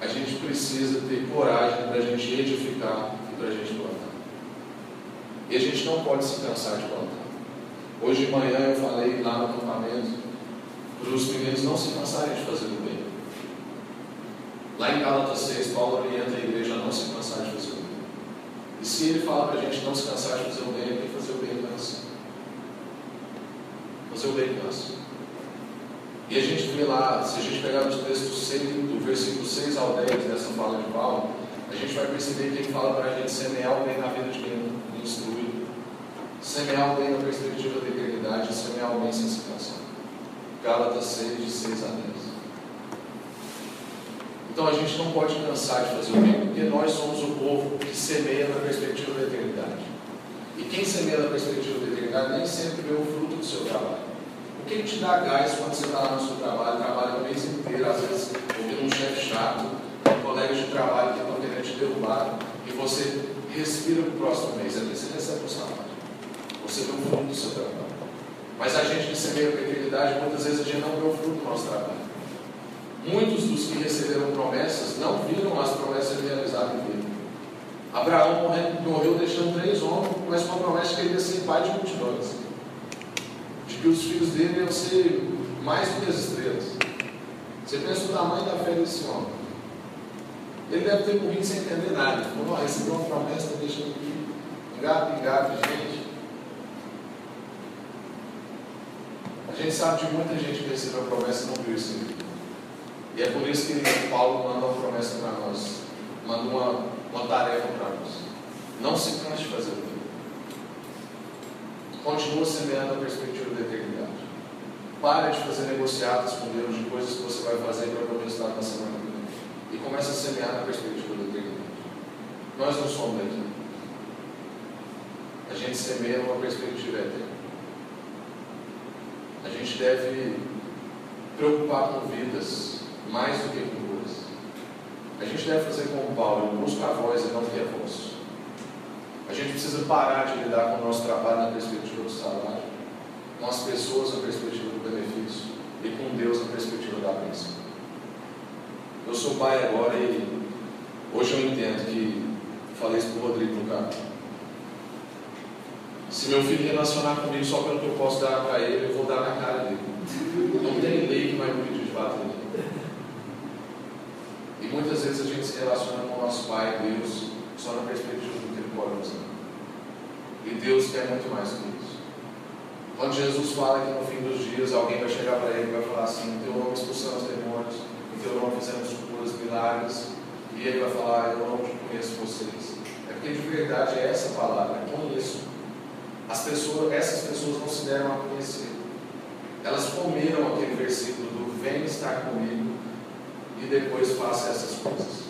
A gente precisa ter coragem para a gente edificar e para a gente plantar. E a gente não pode se cansar de plantar. Hoje de manhã eu falei lá no acampamento para os meninos não se cansarem de fazer o bem. Lá em Gálatas 6, Paulo orienta a igreja a não se cansar de fazer o bem. E se ele fala para a gente não se cansar de fazer o bem, é porque fazer o bem cansa. Fazer o bem cansa. E a gente vê lá, se a gente pegar os textos 6, do versículo 6 ao 10 dessa fala de Paulo, a gente vai perceber que ele fala para a gente semear o bem na vida de quem instrui, semear o bem na perspectiva da eternidade, semear o bem sem se cansar. Gálatas 6, de 6 a 10. Então a gente não pode cansar de fazer o bem, porque nós somos o povo que semeia na perspectiva da eternidade. E quem semeia na perspectiva da eternidade nem sempre vê o fruto do seu trabalho. O que te dá gás quando você está lá no seu trabalho, trabalha o mês inteiro, às vezes ouvindo um chefe chato, colegas de trabalho que estão querendo te derrubar, e você respira para o próximo mês, porque você recebe o salário. Você vê o fruto do seu trabalho. Mas a gente que semeia a eternidade, muitas vezes a gente não vê o fruto do nosso trabalho. Muitos dos que receberam promessas não viram as promessas realizadas em vida. Abraão morreu, deixando três homens, mas com a promessa que ele ia ser pai de multidões de que os filhos dele iam ser mais do que as estrelas. Você pensa o tamanho da fé desse homem. Ele deve ter morrido sem entender nada. Falou, recebeu uma promessa, está deixando aqui, engato, engato, gente. A gente sabe de muita gente que recebeu a promessa e não viu isso em E é por isso que Paulo manda uma promessa para nós, manda uma, uma tarefa para nós. Não se canse de fazer o bem. Continua semeando a perspectiva da eternidade. Pare de fazer negociados com Deus de coisas que você vai fazer para o resultado na semana que vem. E comece a semear na perspectiva da eternidade. Nós não somos daqui. A gente semeia uma perspectiva eterna. A gente deve preocupar com vidas mais do que duas. A gente deve fazer como Paulo, busca a voz e não ter a voz. A gente precisa parar de lidar com o nosso trabalho na perspectiva do salário, com as pessoas na perspectiva do benefício e com Deus na perspectiva da bênção. Eu sou pai agora e hoje eu entendo que falei isso para o Rodrigo no carro. Se meu filho relacionar comigo só pelo que eu posso dar para ele, eu vou dar na cara dele. Não tem lei que vai me pedir de bater muitas vezes a gente se relaciona com o nosso pai, Deus, só na perspectiva do nos dar. E Deus quer muito mais que isso. Quando Jesus fala que no fim dos dias alguém vai chegar para ele e vai falar assim: Em teu nome expulsamos demônios, em teu nome fizemos curas, milagres, e ele vai falar: Eu não conheço vocês. É porque de verdade é essa palavra, conheço. As pessoas, essas pessoas não se deram a conhecer. Elas comeram aquele versículo do vem estar comigo e depois faça essas coisas.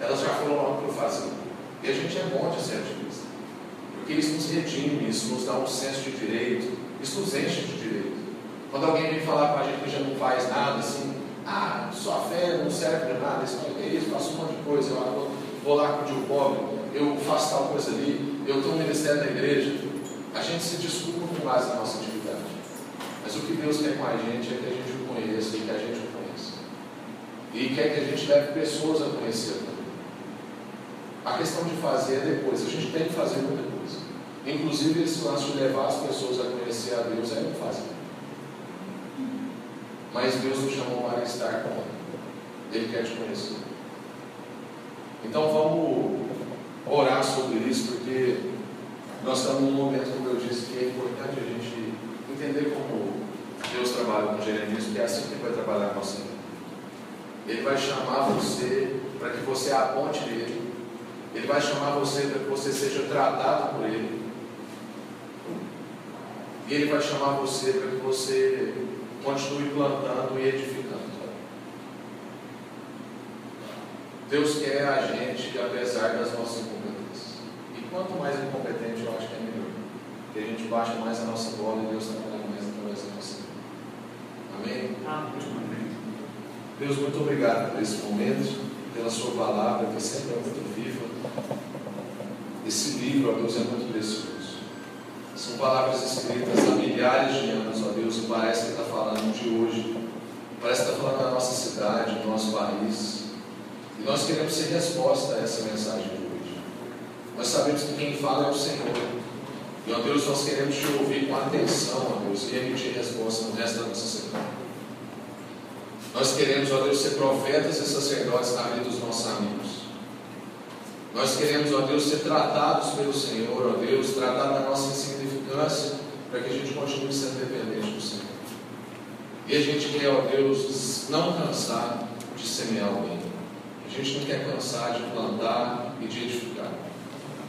Elas já foram logo para o fazer. E a gente é bom de ser ativista. Porque isso nos redime, isso nos dá um senso de direito, isso nos enche de direito. Quando alguém vem falar com a gente que já não faz nada, assim, ah, sua fé não serve para nada, isso não é isso, faço um monte de coisa, eu vou lá com o pobre. eu faço tal coisa ali, eu tenho um ministério na igreja, a gente se desculpa com base na nossa atividade. Mas o que Deus quer com a gente é que a gente o conheça e que a gente. E quer que a gente leve pessoas a conhecer também. A questão de fazer é depois, a gente tem que fazer muita coisa. Inclusive esse lance de levar as pessoas a conhecer a Deus é muito fácil. Mas Deus nos chamou para estar com Ele. Ele quer te conhecer. Então vamos orar sobre isso, porque nós estamos num momento, como eu disse, que é importante a gente entender como Deus trabalha com Jeremias, porque é assim que ele vai trabalhar com você. Ele vai chamar você para que você aponte nele. Ele vai chamar você para que você seja tratado por ele. E ele vai chamar você para que você continue plantando e edificando. Deus quer a gente, apesar das nossas incompetências. E quanto mais incompetente, eu acho que é melhor. Porque a gente baixa mais a nossa bola e Deus trabalha mais através da nossa vida. Amém? Amém. Deus, muito obrigado por esse momento, pela Sua palavra, que sempre é muito viva. Esse livro, ó Deus, é muito precioso. São palavras escritas há milhares de anos, ó Deus, e parece que está falando de hoje. Parece que está falando da nossa cidade, do nosso país. E nós queremos ser resposta a essa mensagem de hoje. Nós sabemos que quem fala é o Senhor. E, ó Deus, nós queremos te ouvir com atenção, ó Deus, e emitir resposta no resto da nossa semana. Nós queremos, ó Deus, ser profetas e sacerdotes na vida dos nossos amigos. Nós queremos, ó Deus, ser tratados pelo Senhor, ó Deus, tratar da nossa insignificância, para que a gente continue sendo dependente do Senhor. E a gente quer, ó Deus, não cansar de semear o bem. A gente não quer cansar de plantar e de edificar.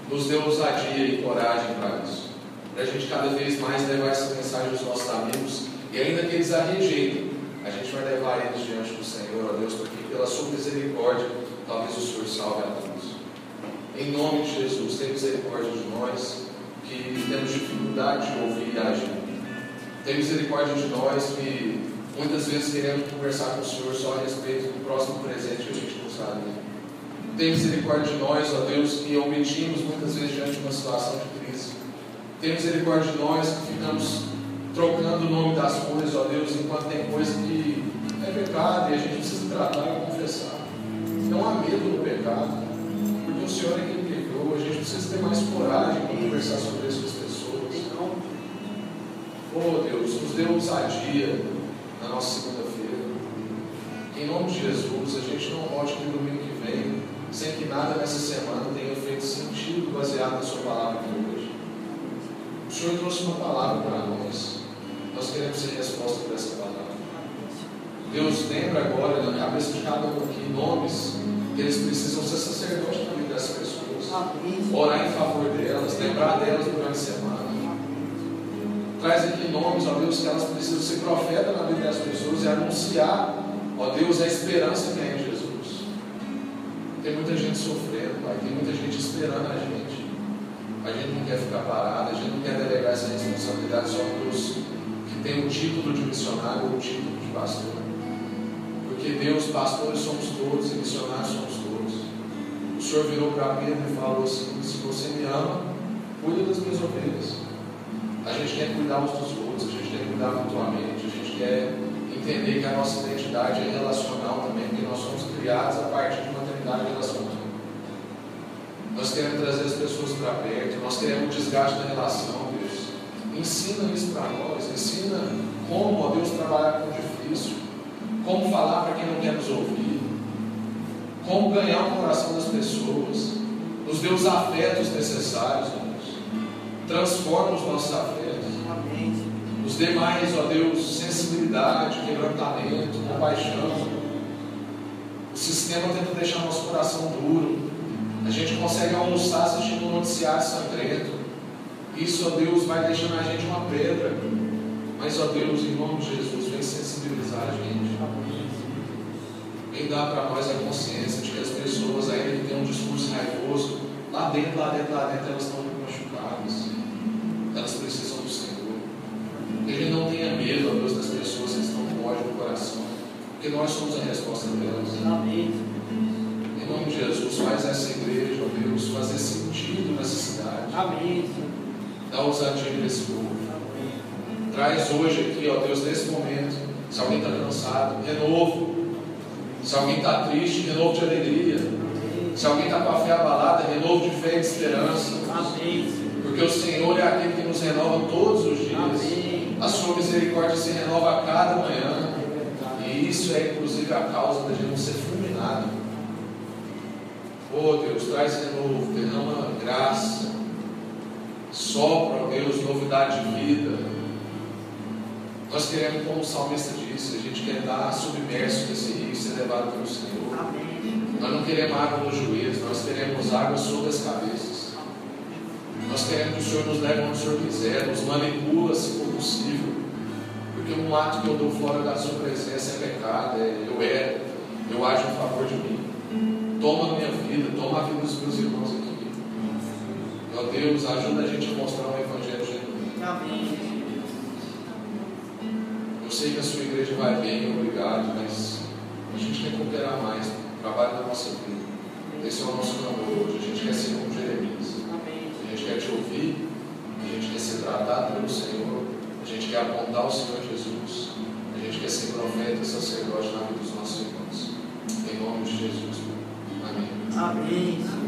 Nos dê ousadia e coragem para isso. Para a gente cada vez mais levar essa mensagem aos nossos amigos. E ainda que eles a rejeitem, a gente vai levar eles diante do Senhor, ó Deus, porque pela sua misericórdia, talvez o Senhor salve a todos. Em nome de Jesus, tenha misericórdia de nós que temos dificuldade de ouvir e agir. Tenha misericórdia de nós que muitas vezes queremos conversar com o Senhor só a respeito do próximo presente que a gente não sabe. Tenha misericórdia de nós, ó Deus, que omitimos muitas vezes diante de uma situação de crise. Tenha misericórdia de nós que ficamos trocando o nome das coisas, ó Deus, enquanto tem coisa que é pecado e a gente precisa tratar e confessar. Não há medo do pecado, porque o Senhor é quem criou, a gente precisa ter mais coragem para conversar sobre isso com as pessoas. Oh Deus, nos dê ousadia na nossa segunda-feira. Que em nome de Jesus a gente não volte no domingo que vem sem que nada nessa semana tenha feito sentido baseado na Sua palavra de hoje. O Senhor trouxe uma palavra para nós. Nós queremos ser resposta por essa palavra. Deus lembra agora na cabeça de cada um aqui nomes que eles precisam ser sacerdotes na vida dessas pessoas. Orar em favor delas, lembrar delas durante a semana. Traz aqui nomes, ó Deus, que elas precisam ser profeta na vida das pessoas e anunciar, ó Deus, a esperança que é em Jesus. Tem muita gente sofrendo, Pai, tem muita gente esperando a gente. A gente não quer ficar parado, a gente não quer delegar essa responsabilidade só para os que têm o título de missionário ou o título de pastor. Porque Deus, pastores somos todos e missionários somos todos. O Senhor virou para Pedro e falou assim: se você me ama, cuida das minhas ovelhas. A gente quer cuidar uns dos outros, a gente quer cuidar mutuamente, a gente quer entender que a nossa identidade é relacional também, porque nós somos criados a partir de uma trindade relacional. Nós queremos trazer as pessoas para perto, nós queremos o desgaste da relação. Ensina isso para nós, ensina como, ó Deus, trabalhar com o difícil, como falar para quem não quer nos ouvir, como ganhar o coração das pessoas, nos dê os afetos necessários, ó Deus. Transforma os nossos afetos. Nos dê mais, ó Deus, sensibilidade, quebrantamento, compaixão. O sistema tenta deixar nosso coração duro. A gente consegue almoçar assistindo um noticiário sangrento. Isso, ó Deus, vai deixando a gente uma pedra. Mas, ó Deus, em nome de Jesus, vem sensibilizar a gente. Vem dar para nós a consciência de que as pessoas, ainda que têm um discurso raivoso, lá dentro, lá dentro, lá dentro, elas estão machucadas. Elas precisam do Senhor. Ele não tenha medo, ó Deus, das pessoas que estão com ódio no coração. Porque nós somos a resposta delas. Amém. Em nome de Jesus, faz essa igreja, ó Deus, fazer sentido nessa cidade. Amém. Dá ousadia nesse povo. Traz hoje aqui, ó Deus, nesse momento, se alguém está cansado, renovo. Se alguém está triste, renovo de alegria. Se alguém está com a fé abalada, renovo de fé e de esperança. Porque o Senhor é aquele que nos renova todos os dias. A sua misericórdia se renova a cada manhã. E isso é inclusive a causa da gente não ser fulminado. Oh Deus, traz renovo, derrama graça. Sopra, ó Deus, novidade de vida. Nós queremos, como o salmista disse, a gente quer estar submerso nesse rio, ser levado pelo Senhor. Amém. Nós não queremos água nos joelhos, nós queremos água sobre as cabeças. Nós queremos que o Senhor nos leve onde o Senhor quiser, nos manipula se for possível. Porque um ato que eu dou fora da sua presença é pecado, é eu erro, eu ajo em favor de mim. Toma a minha vida, toma a vida dos meus irmãos aqui. Meu Deus, ajuda a gente a mostrar um evangelho genuíno. Amém. Eu sei que a sua igreja vai bem, obrigado, mas a gente quer cooperar mais no trabalho da nossa vida. Esse é o nosso clamor hoje. A gente quer ser como Jeremias. A gente quer te ouvir, a gente quer ser tratado pelo Senhor, a gente quer apontar o Senhor Jesus, a gente quer ser profeta e sacerdote na vida dos nossos irmãos. Em nome de Jesus. Amém. Amém.